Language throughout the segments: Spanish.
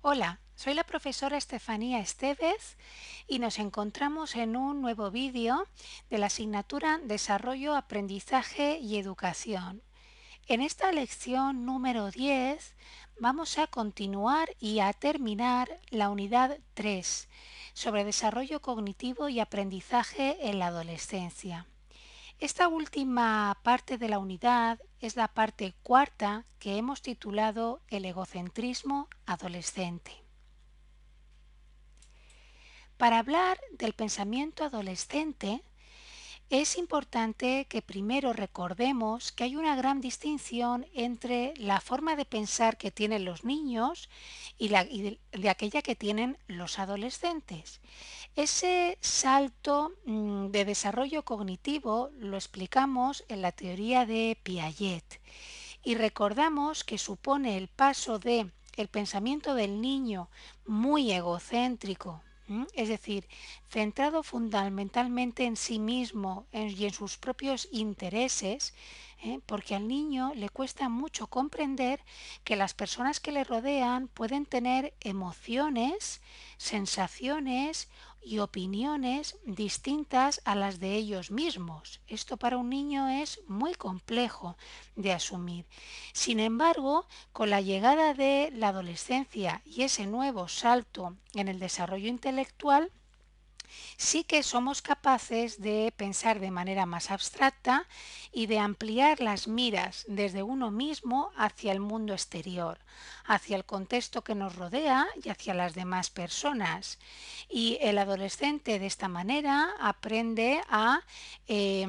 Hola, soy la profesora Estefanía Estevez y nos encontramos en un nuevo vídeo de la asignatura Desarrollo, Aprendizaje y Educación. En esta lección número 10 vamos a continuar y a terminar la unidad 3 sobre desarrollo cognitivo y aprendizaje en la adolescencia. Esta última parte de la unidad es la parte cuarta que hemos titulado El egocentrismo adolescente. Para hablar del pensamiento adolescente, es importante que primero recordemos que hay una gran distinción entre la forma de pensar que tienen los niños y, la, de, aquella que tienen los adolescentes. Ese salto mmm, de desarrollo cognitivo lo explicamos en la teoría de Piaget y recordamos que supone el paso de el pensamiento del niño muy egocéntrico, es decir, centrado fundamentalmente en sí mismo y en sus propios intereses, ¿eh? porque al niño le cuesta mucho comprender que las personas que le rodean pueden tener emociones, sensaciones y opiniones distintas a las de ellos mismos. Esto para un niño es muy complejo de asumir. Sin embargo, con la llegada de la adolescencia y ese nuevo salto en el desarrollo intelectual, sí que somos capaces de pensar de manera más abstracta y de ampliar las miras desde uno mismo hacia el mundo exterior, hacia el contexto que nos rodea y hacia las demás personas. Y el adolescente de esta manera aprende a eh,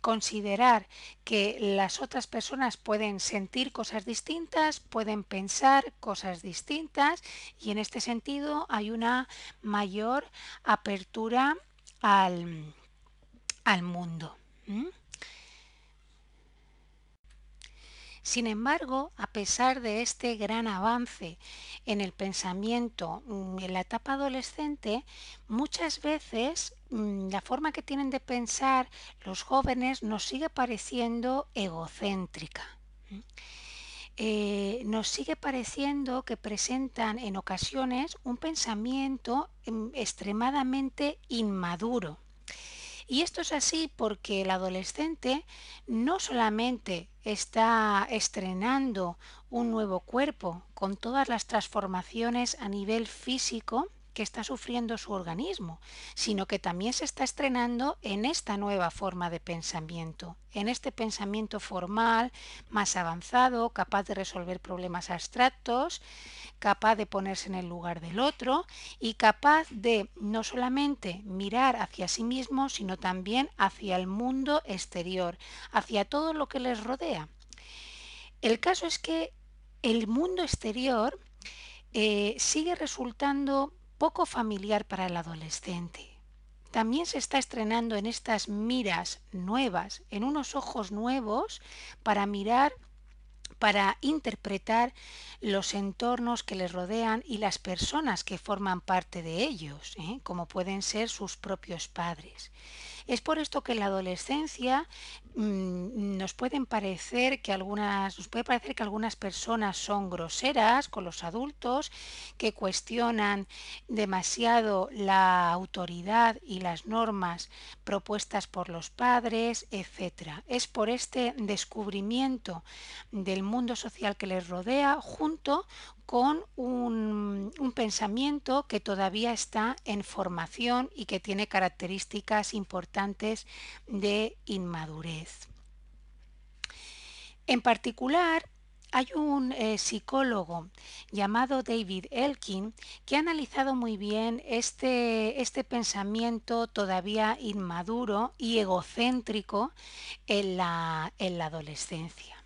considerar que las otras personas pueden sentir cosas distintas, pueden pensar cosas distintas y en este sentido hay una mayor apertura al, al mundo. Sin embargo, a pesar de este gran avance en el pensamiento mm, en la etapa adolescente, muchas veces la forma que tienen de pensar los jóvenes nos sigue pareciendo egocéntrica. Eh, nos sigue pareciendo que presentan en ocasiones un pensamiento mm, extremadamente inmaduro. Y esto es así porque el adolescente no solamente está estrenando un nuevo cuerpo con todas las transformaciones a nivel físico, que está sufriendo su organismo, sino que también se está estrenando en esta nueva forma de pensamiento, en este pensamiento formal, más avanzado, capaz de resolver problemas abstractos, capaz de ponerse en el lugar del otro y capaz de no solamente mirar hacia sí mismo, sino también hacia el mundo exterior, hacia todo lo que les rodea. El caso es que el mundo exterior eh, sigue resultando poco familiar para el adolescente. También se está estrenando en estas miras nuevas, en unos ojos nuevos para mirar para interpretar los entornos que les rodean y las personas que forman parte de ellos, ¿eh? como pueden ser sus propios padres. Es por esto que la adolescencia mmm, nos pueden parecer que algunas, nos puede parecer que algunas personas son groseras con los adultos, que cuestionan demasiado la autoridad y las normas propuestas por los padres, etc. Es por este descubrimiento del mundo social que les rodea junto con un, pensamiento que todavía está en formación y que tiene características importantes de inmadurez. En particular, hay un eh, psicólogo llamado David Elkin que ha analizado muy bien este, este pensamiento todavía inmaduro y egocéntrico en la, en la adolescencia.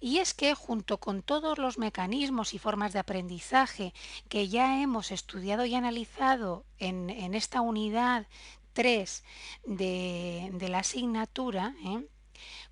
Y es que junto con todos los mecanismos y formas de aprendizaje que ya hemos estudiado y analizado en, en esta unidad 3 de, la asignatura, ¿eh?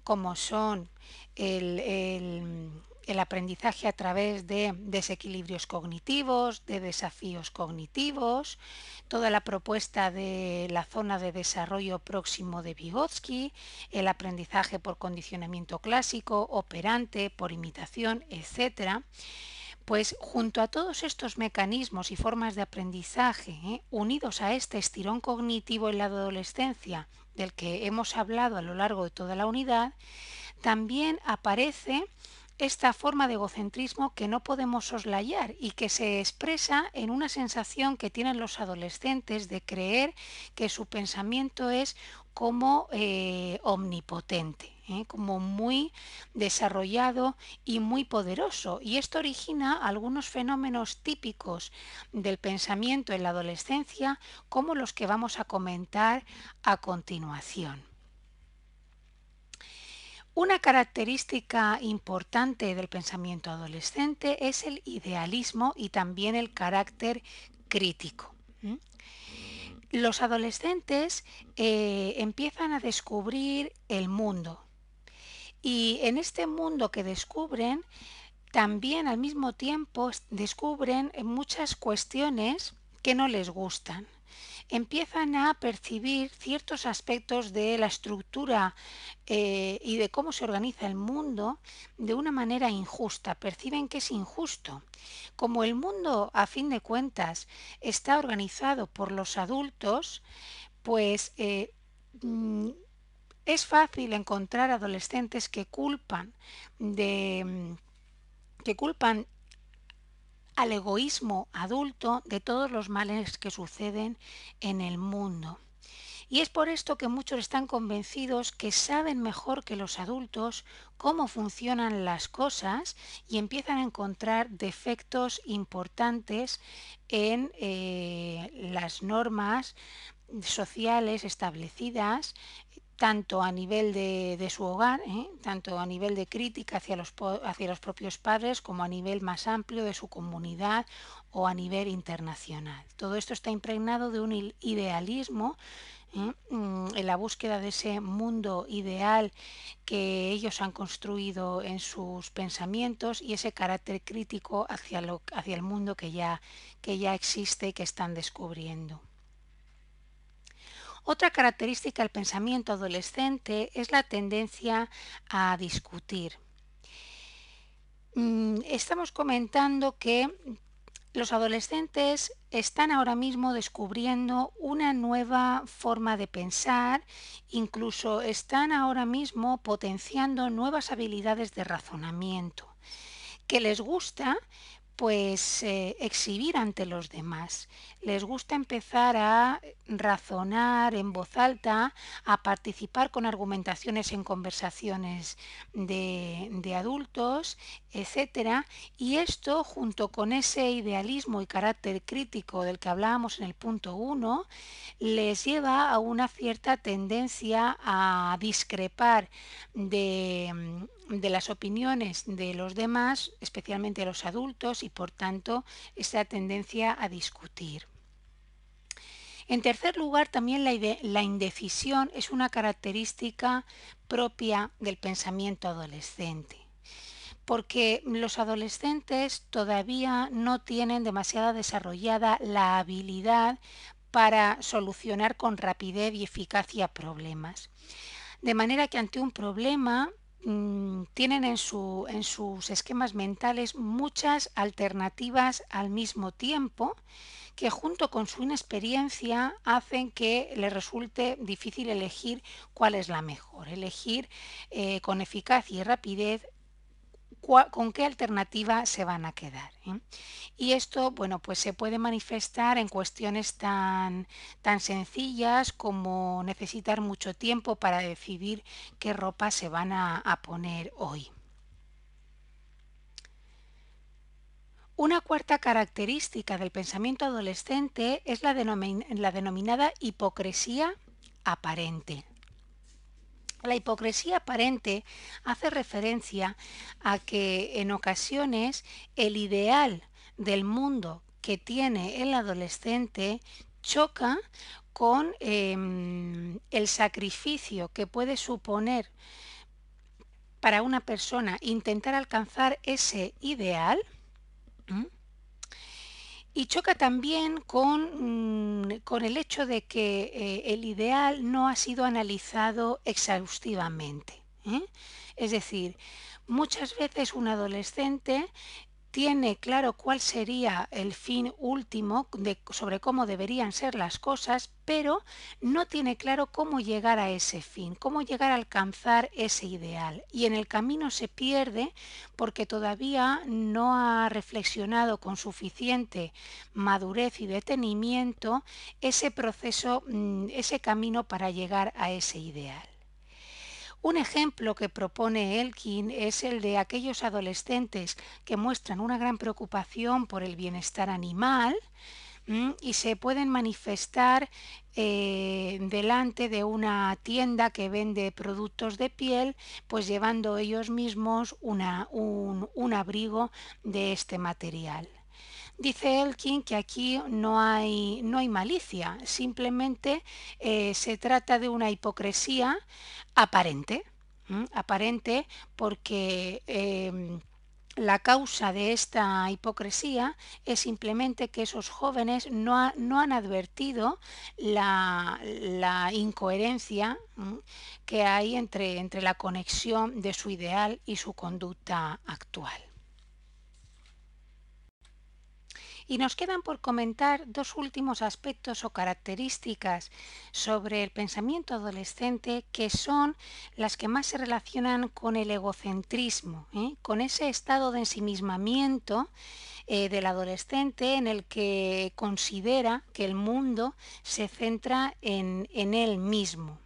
como son el, el, el aprendizaje a través de desequilibrios cognitivos, de desafíos cognitivos, toda la propuesta de la zona de desarrollo próximo de Vygotsky, el aprendizaje por condicionamiento clásico, operante, por imitación, etc. Pues junto a todos estos mecanismos y formas de aprendizaje, ¿eh? unidos a este estirón cognitivo en la adolescencia del que hemos hablado a lo largo de toda la unidad, también aparece esta forma de egocentrismo que no podemos soslayar y que se expresa en una sensación que tienen los adolescentes de creer que su pensamiento es como eh, omnipotente, ¿eh? como muy desarrollado y muy poderoso. Y esto origina algunos fenómenos típicos del pensamiento en la adolescencia, como los que vamos a comentar a continuación. Una característica importante del pensamiento adolescente es el idealismo y también el carácter crítico. Los adolescentes eh, empiezan a descubrir el mundo y en este mundo que descubren también al mismo tiempo descubren muchas cuestiones que no les gustan empiezan a percibir ciertos aspectos de la estructura eh, y de cómo se organiza el mundo de una manera injusta, perciben que es injusto. Como el mundo, a fin de cuentas, está organizado por los adultos, pues eh, mm, es fácil encontrar adolescentes que culpan de mm, que culpan al egoísmo adulto de todos los males que suceden en el mundo. Y es por esto que muchos están convencidos que saben mejor que los adultos cómo funcionan las cosas y empiezan a encontrar defectos importantes en eh, las normas sociales establecidas tanto a nivel de, su hogar, ¿eh? tanto a nivel de crítica hacia los, hacia los propios padres, como a nivel más amplio de su comunidad o a nivel internacional. Todo esto está impregnado de un idealismo ¿eh? mm, en la búsqueda de ese mundo ideal que ellos han construido en sus pensamientos y ese carácter crítico hacia, lo, hacia el mundo que ya, que ya existe y que están descubriendo. Otra característica del pensamiento adolescente es la tendencia a discutir. Mm, estamos comentando que los adolescentes están ahora mismo descubriendo una nueva forma de pensar, incluso están ahora mismo potenciando nuevas habilidades de razonamiento que les gusta pues eh, exhibir ante los demás. Les gusta empezar a razonar en voz alta, a participar con argumentaciones en conversaciones de, de adultos, etcétera, y esto junto con ese idealismo y carácter crítico del que hablábamos en el punto 1, les lleva a una cierta tendencia a discrepar de de las opiniones de los demás, especialmente los adultos, y por tanto esa tendencia a discutir. En tercer lugar, también la, indecisión es una característica propia del pensamiento adolescente, porque los adolescentes todavía no tienen demasiado desarrollada la habilidad para solucionar con rapidez y eficacia problemas. De manera que ante un problema Mm, tienen en, su, en sus esquemas mentales muchas alternativas al mismo tiempo que junto con su inexperiencia hacen que les resulte difícil elegir cuál es la mejor, elegir eh, con eficacia y rapidez con qué alternativa se van a quedar. ¿eh? Y esto, bueno, pues se puede manifestar en cuestiones tan, tan sencillas como necesitar mucho tiempo para decidir qué ropa se van a, poner hoy. Una cuarta característica del pensamiento adolescente es la denominada hipocresía aparente. La hipocresía aparente hace referencia a que en ocasiones el ideal del mundo que tiene el adolescente choca con em, el sacrificio que puede suponer para una persona intentar alcanzar ese ideal y choca también con, mm, con, el hecho de que eh, el ideal no ha sido analizado exhaustivamente. ¿eh? Es decir, muchas veces un adolescente tiene claro cuál sería el fin último de, sobre cómo deberían ser las cosas, pero no tiene claro cómo llegar a ese fin, cómo llegar a alcanzar ese ideal. Y en el camino se pierde porque todavía no ha reflexionado con suficiente madurez y detenimiento ese proceso, mm, ese camino para llegar a ese ideal. Un ejemplo que propone Elkin es el de aquellos adolescentes que muestran una gran preocupación por el bienestar animal y se pueden manifestar eh, delante de una tienda que vende productos de piel, pues llevando ellos mismos un, abrigo de este material. Dice Elkin que aquí no hay, no hay malicia, simplemente eh, se trata de una hipocresía aparente, aparente porque em, la causa de esta hipocresía es simplemente que esos jóvenes no, no han advertido la, la incoherencia que hay entre, entre la conexión de su ideal y su conducta actual. Y nos quedan por comentar dos últimos aspectos o características sobre el pensamiento adolescente que son las que más se relacionan con el egocentrismo, ¿eh? con ese estado de ensimismamiento eh, del adolescente en el que considera que el mundo se centra en, él mismo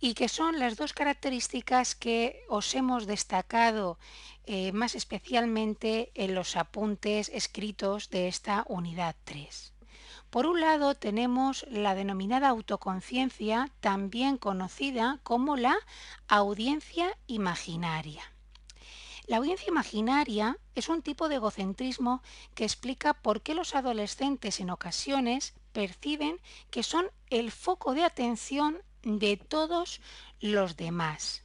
y que son las dos características que os hemos destacado eh, más especialmente en los apuntes escritos de esta unidad 3. Por un lado tenemos la denominada autoconciencia, también conocida como la audiencia imaginaria. La audiencia imaginaria es un tipo de egocentrismo que explica por qué los adolescentes en ocasiones perciben que son el foco de atención de todos los demás.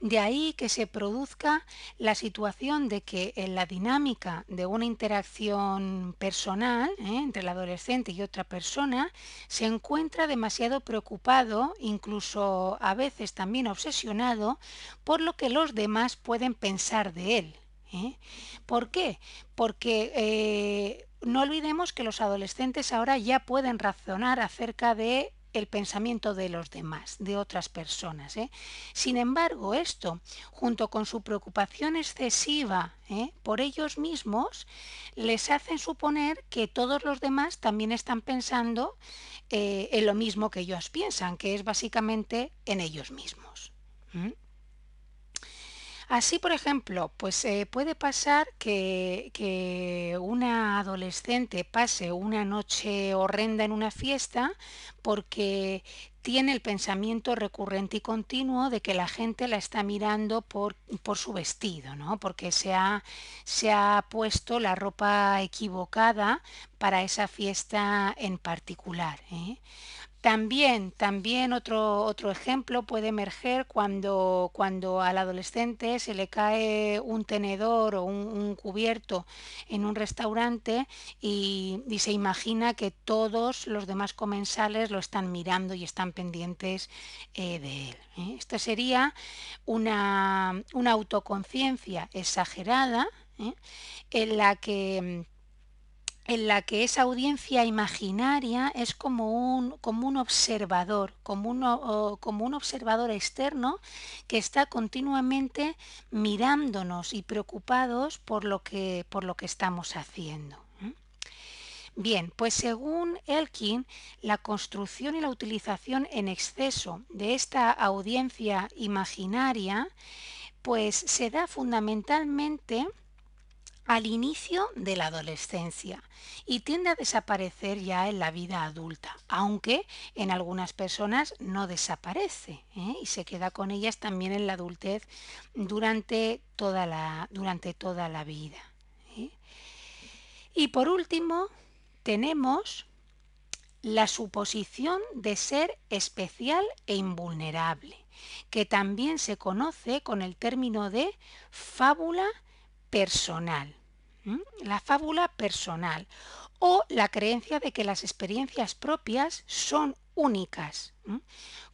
De ahí que se produzca la situación de que en la dinámica de una interacción personal ¿eh? entre el adolescente y otra persona se encuentra demasiado preocupado, incluso a veces también obsesionado, por lo que los demás pueden pensar de él. ¿eh? ¿Por qué? Porque eh, no olvidemos que los adolescentes ahora ya pueden razonar acerca de el pensamiento de los demás, de otras personas. ¿eh? Sin embargo, esto, junto con su preocupación excesiva ¿eh? por ellos mismos, les hacen suponer que todos los demás también están pensando eh, en lo mismo que ellos piensan, que es básicamente en ellos mismos. Así, por ejemplo, pues eh, puede pasar que, una adolescente pase una noche horrenda en una fiesta porque tiene el pensamiento recurrente y continuo de que la gente la está mirando por, por su vestido, ¿no? porque se ha, se ha puesto la ropa equivocada para esa fiesta en particular. ¿eh? También, también otro, otro ejemplo puede emerger cuando, cuando al adolescente se le cae un tenedor o un, cubierto en un restaurante y, se imagina que todos los demás comensales lo están mirando y están pendientes eh, de él. ¿eh? Sería una, una autoconciencia exagerada ¿eh? en la que en la que esa audiencia imaginaria es como un, como un observador, como un, como un observador externo que está continuamente mirándonos y preocupados por lo que, por lo que estamos haciendo. Bien, pues según Elkin, la construcción y la utilización en exceso de esta audiencia imaginaria, pues se da fundamentalmente al inicio de la adolescencia y tiende a desaparecer ya en la vida adulta, aunque en algunas personas no desaparece ¿eh? y se queda con ellas también en la adultez durante toda la, durante toda la vida. ¿eh? Y por último, tenemos la suposición de ser especial e invulnerable, que también se conoce con el término de fábula personal. La fábula personal o la creencia de que las experiencias propias son únicas.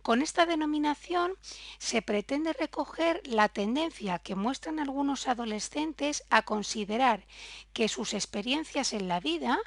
Con esta denominación se pretende recoger la tendencia que muestran algunos adolescentes a considerar que sus experiencias en la vida,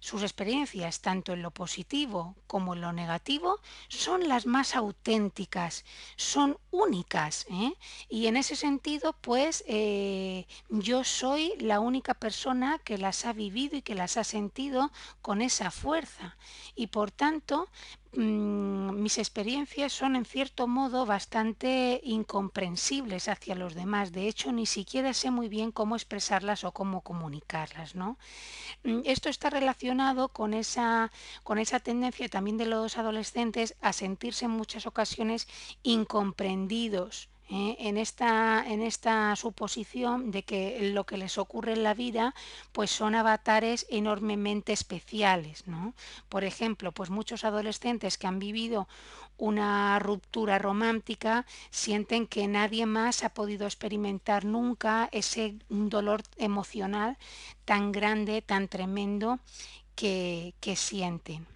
sus experiencias tanto en lo positivo como en lo negativo, son las más auténticas, son únicas. ¿eh? Y en ese sentido, pues eh, yo soy la única persona que las ha vivido y que las ha sentido con esa fuerza. Y por tanto, Mm, mis experiencias son en cierto modo bastante incomprensibles hacia los demás. De hecho, ni siquiera sé muy bien cómo expresarlas o cómo comunicarlas. ¿no? Mm, esto está relacionado con esa, con esa tendencia también de los adolescentes a sentirse en muchas ocasiones incomprendidos ¿eh? en, esta, en esta suposición de que lo que les ocurre en la vida pues son avatares enormemente especiales. ¿no? Por ejemplo, pues muchos adolescentes que han vivido una ruptura romántica sienten que nadie más ha podido experimentar nunca ese dolor emocional tan grande, tan tremendo que, que sienten.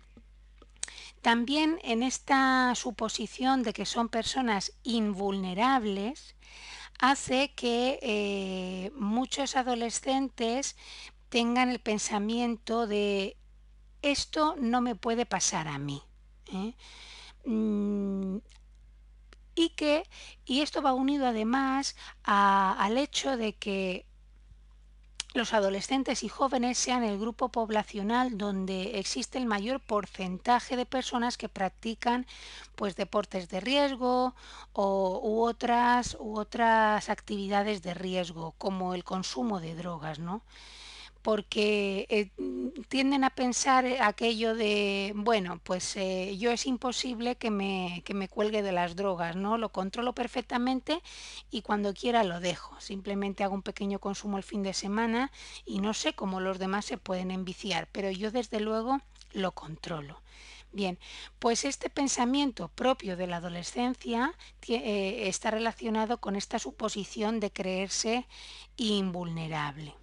También en esta suposición de que son personas invulnerables, hace que eh, muchos adolescentes tengan el pensamiento de esto no me puede pasar a mí. ¿eh? Mm, y que y esto va unido además al hecho de que los adolescentes y jóvenes sean el grupo poblacional donde existe el mayor porcentaje de personas que practican pues deportes de riesgo o, u otras u otras actividades de riesgo como el consumo de drogas, ¿no? Porque eh, tienden a pensar aquello de, bueno, pues eh, yo es imposible que me, que me cuelgue de las drogas, ¿no? Lo controlo perfectamente y cuando quiera lo dejo. Simplemente hago un pequeño consumo el fin de semana y no sé cómo los demás se pueden enviciar, pero yo desde luego lo controlo. Bien, pues este pensamiento propio de la adolescencia eh, está relacionado con esta suposición de creerse invulnerable.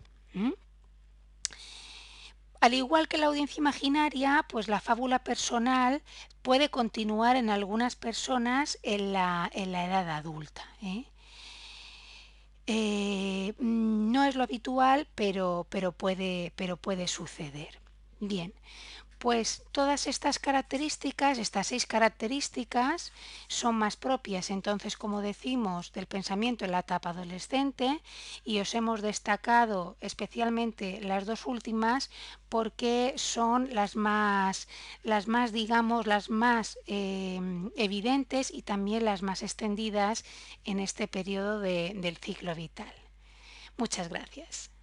Al igual que la audiencia imaginaria, pues la fábula personal puede continuar en algunas personas en la, edad adulta. ¿eh? Eh, no es lo habitual, pero, pero, puede, pero puede suceder. Bien, pues todas estas características, estas seis características, son más propias, entonces, como decimos, del pensamiento en la etapa adolescente y os hemos destacado especialmente las dos últimas porque son las más, las más digamos, las más eh, evidentes y también las más extendidas en este periodo del ciclo vital. Muchas gracias.